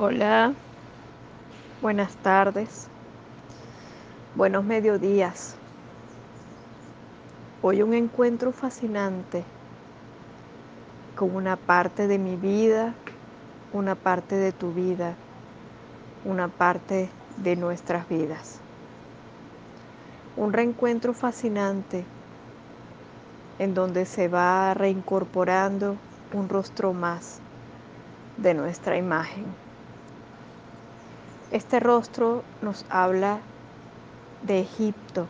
Hola, buenas tardes, buenos mediodías. Hoy un encuentro fascinante con una parte de mi vida, una parte de tu vida, una parte de nuestras vidas. Un reencuentro fascinante en donde se va reincorporando un rostro más de nuestra imagen. Este rostro nos habla de Egipto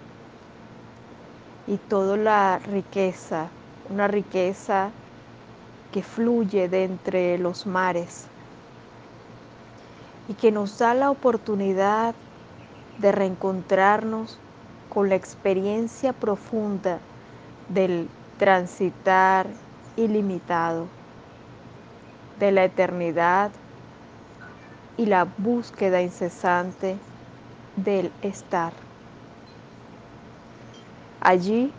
y toda la riqueza, una riqueza que fluye de entre los mares y que nos da la oportunidad de reencontrarnos con la experiencia profunda del transitar ilimitado, de la eternidad y la búsqueda incesante del estar. Allí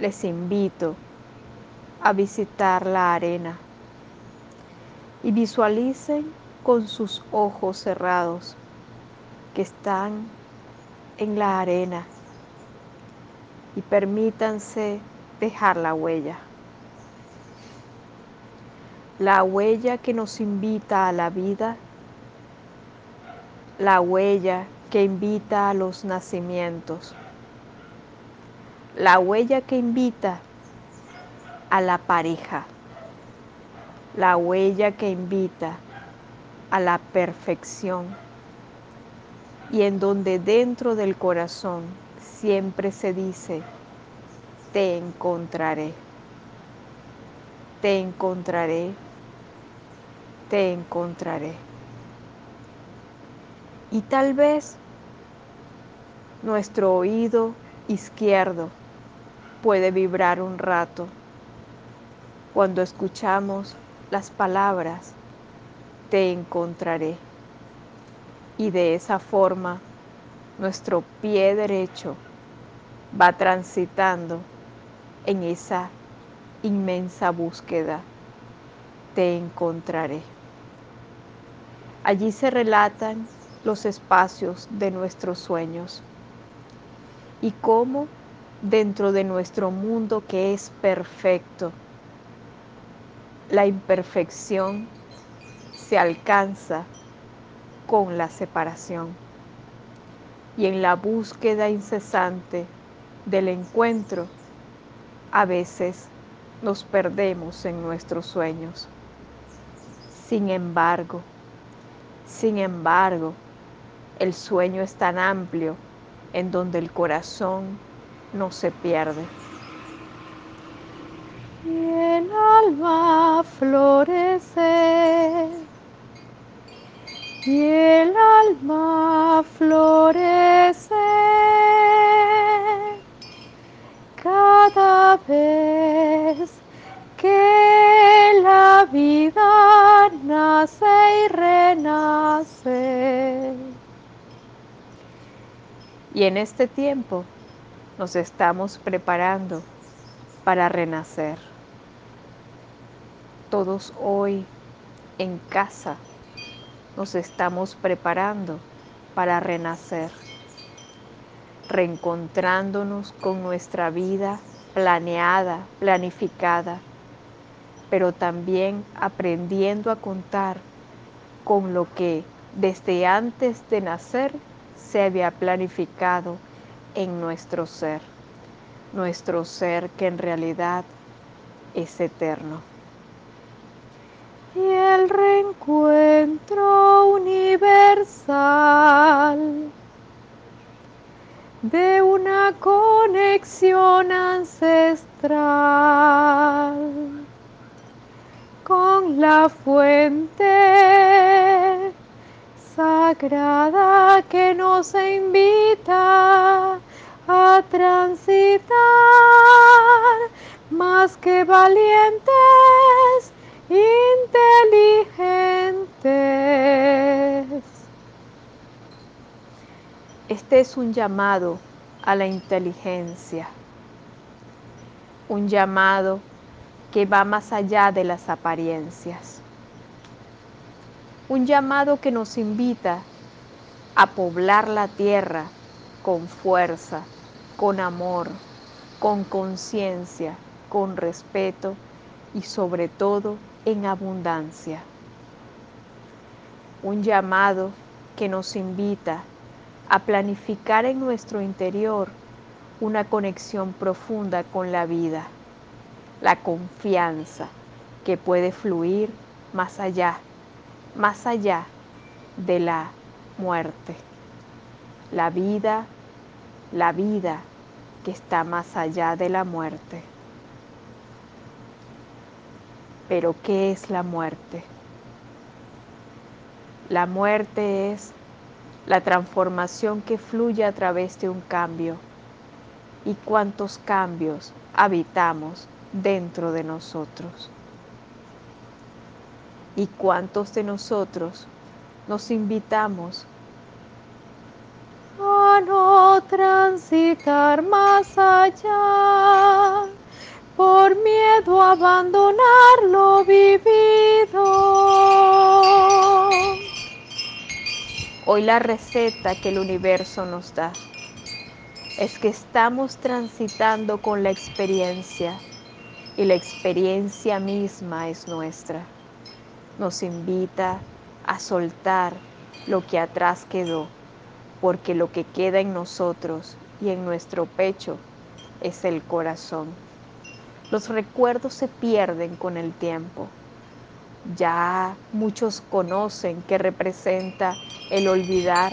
les invito a visitar la arena y visualicen con sus ojos cerrados que están en la arena y permítanse dejar la huella. La huella que nos invita a la vida la huella que invita a los nacimientos, la huella que invita a la pareja, la huella que invita a la perfección. Y en donde dentro del corazón siempre se dice, te encontraré, te encontraré, te encontraré. Y tal vez nuestro oído izquierdo puede vibrar un rato cuando escuchamos las palabras, te encontraré. Y de esa forma nuestro pie derecho va transitando en esa inmensa búsqueda, te encontraré. Allí se relatan los espacios de nuestros sueños y cómo dentro de nuestro mundo que es perfecto, la imperfección se alcanza con la separación. Y en la búsqueda incesante del encuentro, a veces nos perdemos en nuestros sueños. Sin embargo, sin embargo, el sueño es tan amplio en donde el corazón no se pierde. Y el alma florece. Y el alma florece. Cada vez que la vida nace y renace. Y en este tiempo nos estamos preparando para renacer. Todos hoy en casa nos estamos preparando para renacer, reencontrándonos con nuestra vida planeada, planificada, pero también aprendiendo a contar con lo que desde antes de nacer se había planificado en nuestro ser, nuestro ser que en realidad es eterno. Y el reencuentro universal de una conexión ancestral con la fuente sagrada que nos invita a transitar más que valientes, inteligentes. Este es un llamado a la inteligencia, un llamado que va más allá de las apariencias. Un llamado que nos invita a poblar la tierra con fuerza, con amor, con conciencia, con respeto y sobre todo en abundancia. Un llamado que nos invita a planificar en nuestro interior una conexión profunda con la vida, la confianza que puede fluir más allá, más allá de la muerte. La vida, la vida que está más allá de la muerte. Pero ¿qué es la muerte? La muerte es la transformación que fluye a través de un cambio. ¿Y cuántos cambios habitamos dentro de nosotros? ¿Y cuántos de nosotros nos invitamos a no transitar más allá por miedo a abandonar lo vivido. Hoy la receta que el universo nos da es que estamos transitando con la experiencia y la experiencia misma es nuestra. Nos invita a soltar lo que atrás quedó, porque lo que queda en nosotros y en nuestro pecho es el corazón. Los recuerdos se pierden con el tiempo. Ya muchos conocen que representa el olvidar.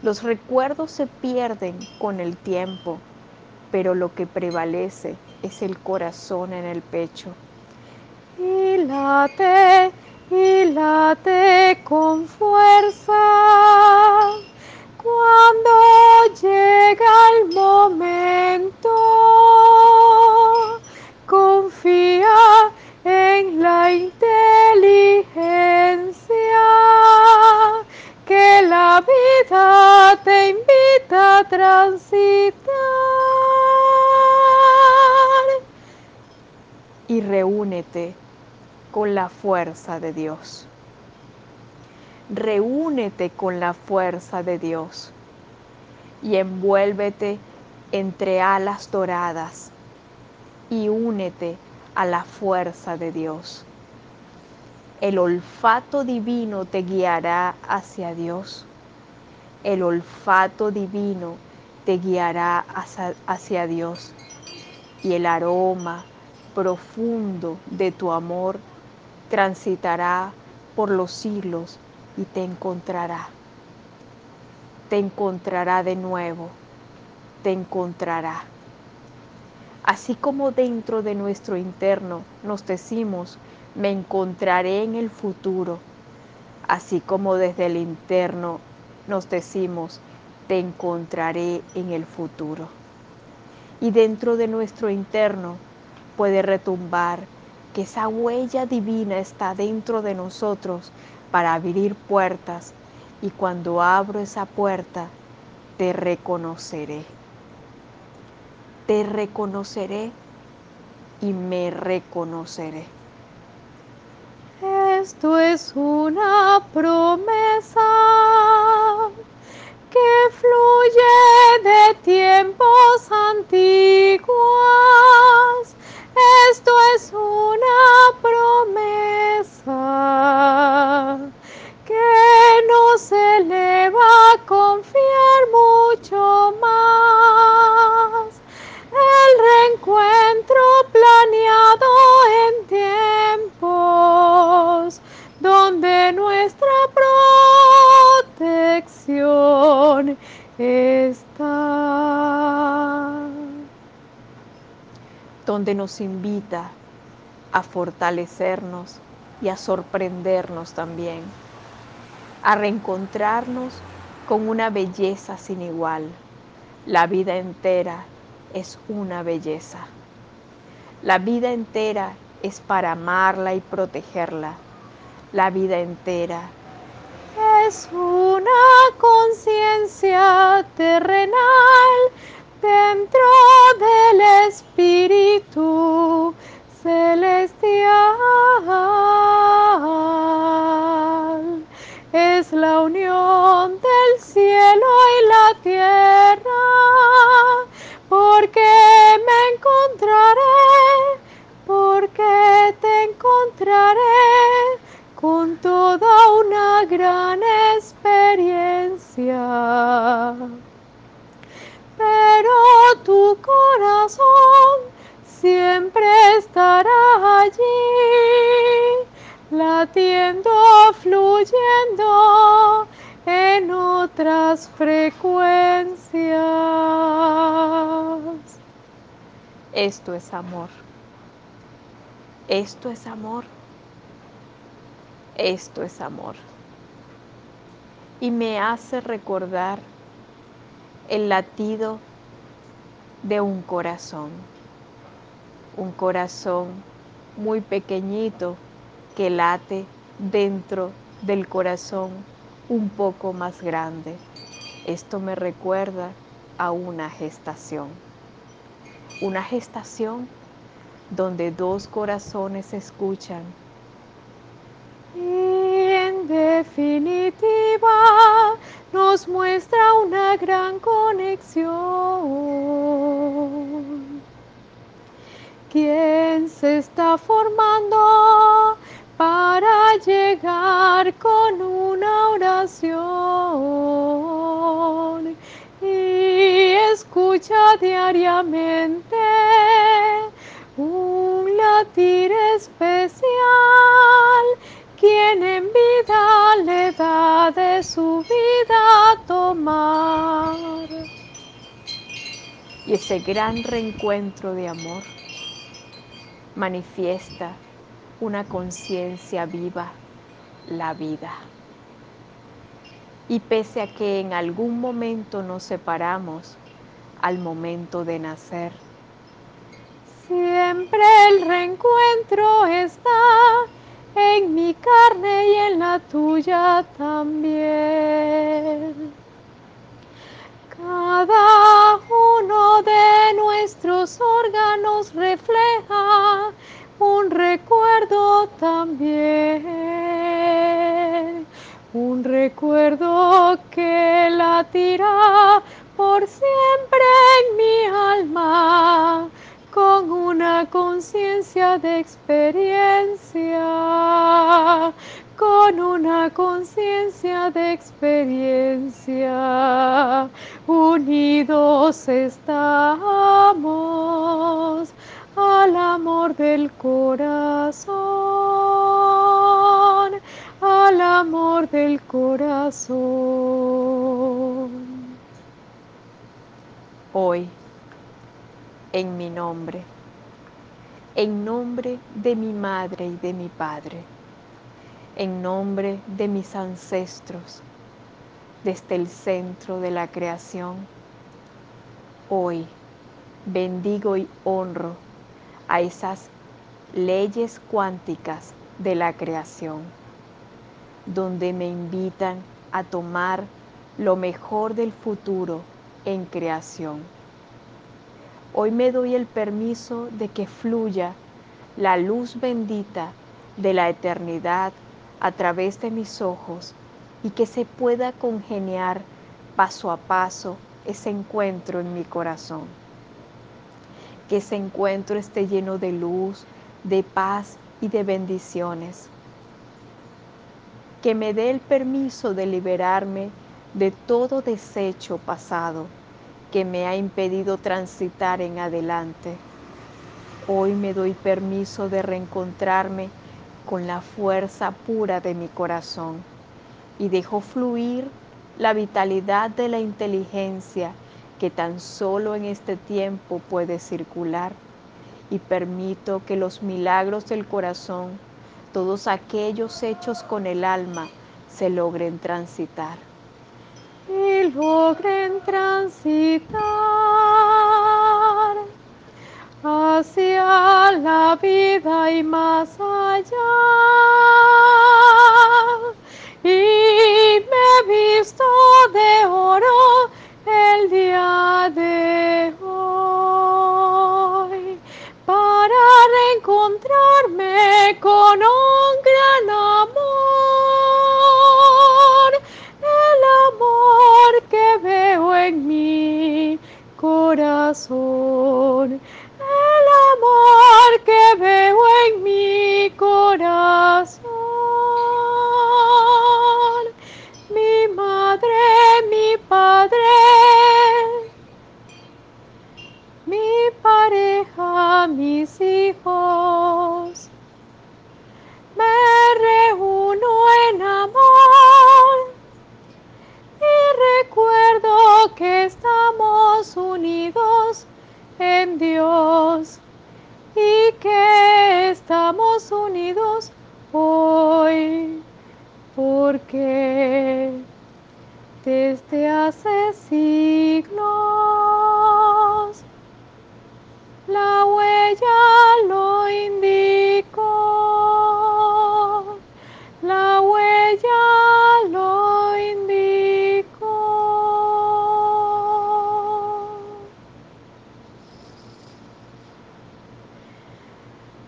Los recuerdos se pierden con el tiempo, pero lo que prevalece es el corazón en el pecho. Late y late con fuerza cuando llega el momento. Confía en la inteligencia que la vida te invita a transitar. Y reúnete con la fuerza de Dios. Reúnete con la fuerza de Dios y envuélvete entre alas doradas y únete a la fuerza de Dios. El olfato divino te guiará hacia Dios. El olfato divino te guiará hacia, hacia Dios. Y el aroma profundo de tu amor transitará por los siglos y te encontrará. Te encontrará de nuevo, te encontrará. Así como dentro de nuestro interno nos decimos, me encontraré en el futuro, así como desde el interno nos decimos, te encontraré en el futuro. Y dentro de nuestro interno puede retumbar que esa huella divina está dentro de nosotros para abrir puertas y cuando abro esa puerta te reconoceré. Te reconoceré y me reconoceré. Esto es una promesa donde nos invita a fortalecernos y a sorprendernos también, a reencontrarnos con una belleza sin igual. La vida entera es una belleza. La vida entera es para amarla y protegerla. La vida entera es una conciencia terrenal dentro del Espíritu celestial. Es la unión del cielo y la tierra, porque me encontraré, porque te encontraré con toda una gran experiencia. Tu corazón siempre estará allí, latiendo, fluyendo en otras frecuencias. Esto es amor. Esto es amor. Esto es amor. Y me hace recordar el latido de un corazón. Un corazón muy pequeñito que late dentro del corazón un poco más grande. Esto me recuerda a una gestación. Una gestación donde dos corazones escuchan. Y en definitiva nos muestra una gran conexión. Se está formando para llegar con una oración. Y escucha diariamente un latir especial, quien en vida le da de su vida tomar. Y ese gran reencuentro de amor manifiesta una conciencia viva, la vida. Y pese a que en algún momento nos separamos, al momento de nacer, Siempre el reencuentro está en mi carne y en la tuya también. Cada uno de nuestros órganos refleja un recuerdo también. Un recuerdo que latirá por siempre en mi alma con una conciencia de experiencia, con una conciencia de experiencia. Unidos estamos al amor del corazón, al amor del corazón. Hoy en mi nombre, en nombre de mi madre y de mi padre, en nombre de mis ancestros, desde el centro de la creación. Hoy bendigo y honro a esas leyes cuánticas de la creación, donde me invitan a tomar lo mejor del futuro en creación Hoy me doy el permiso de que fluya la luz bendita de la eternidad a través de mis ojos y que se pueda congeniar paso a paso ese encuentro en mi corazón. Que ese encuentro esté lleno de luz, de paz y de bendiciones. Que me dé el permiso de liberarme de todo desecho pasado que me ha impedido transitar en adelante. Hoy me doy permiso de reencontrarme con la fuerza pura de mi corazón y dejo fluir la vitalidad de la inteligencia que tan solo en este tiempo puede circular y permito que los milagros del corazón, todos aquellos hechos con el alma, se logren transitar y logren transitar hacia la vida y más allá. Con un gran amor, el amor que veo en mi corazón, hoy, porque desde hace siglos la huella lo indicó, la huella lo indicó.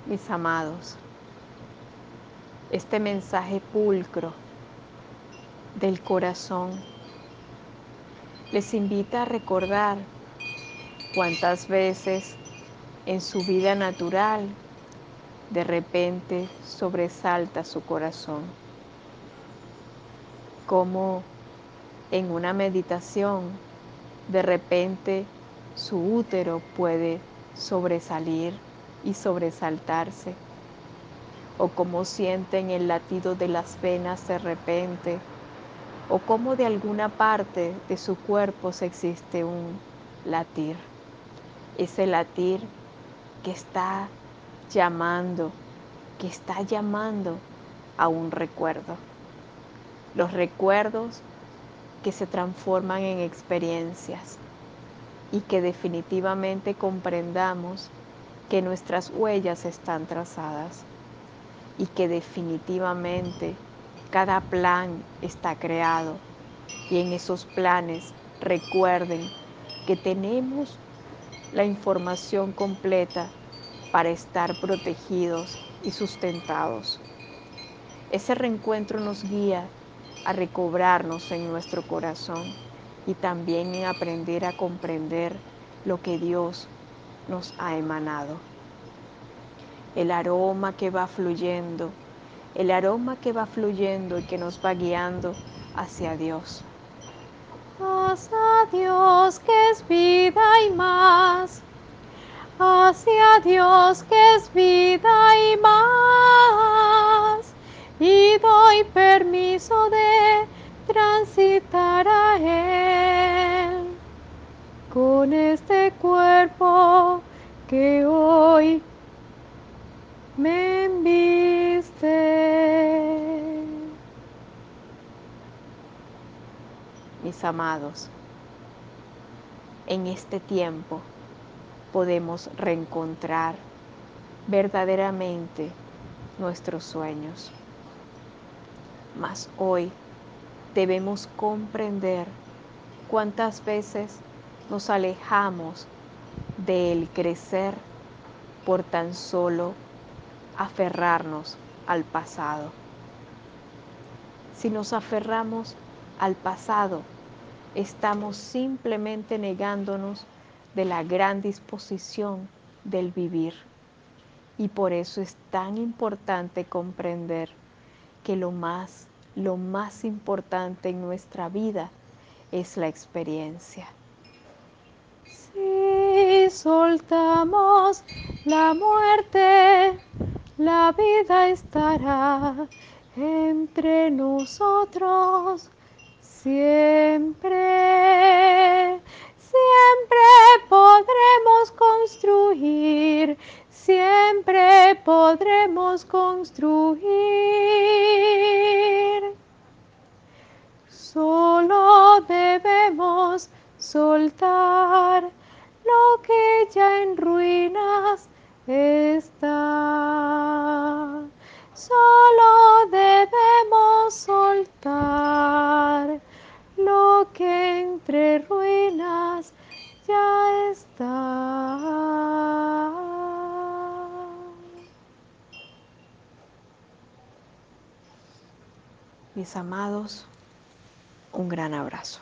Mis amados, este mensaje pulcro del corazón. Les invita a recordar cuántas veces en su vida natural de repente sobresalta su corazón, como en una meditación de repente su útero puede sobresalir y sobresaltarse, o como sienten el latido de las venas de repente o cómo de alguna parte de su cuerpo se existe un latir. Ese latir que está llamando, que está llamando a un recuerdo. Los recuerdos que se transforman en experiencias y que definitivamente comprendamos que nuestras huellas están trazadas y que definitivamente cada plan está creado y en esos planes recuerden que tenemos la información completa para estar protegidos y sustentados. Ese reencuentro nos guía a recobrarnos en nuestro corazón y también en aprender a comprender lo que Dios nos ha emanado. El aroma que va fluyendo el aroma que va fluyendo y que nos va guiando hacia Dios. Hacia Dios que es vida y más. Hacia Dios que es vida y más. Y doy permiso de transitar a Él con este cuerpo que hoy me enviste. Mis amados, en este tiempo podemos reencontrar verdaderamente nuestros sueños. Mas hoy debemos comprender cuántas veces nos alejamos del crecer por tan solo aferrarnos al pasado. Si nos aferramos al pasado, estamos simplemente negándonos de la gran disposición del vivir. Y por eso es tan importante comprender que lo más, lo más importante en nuestra vida es la experiencia. Si soltamos la muerte, la vida estará entre nosotros siempre. Siempre podremos construir, siempre podremos construir. Solo debemos soltar lo que ya en ruinas está. Amados, un gran abrazo.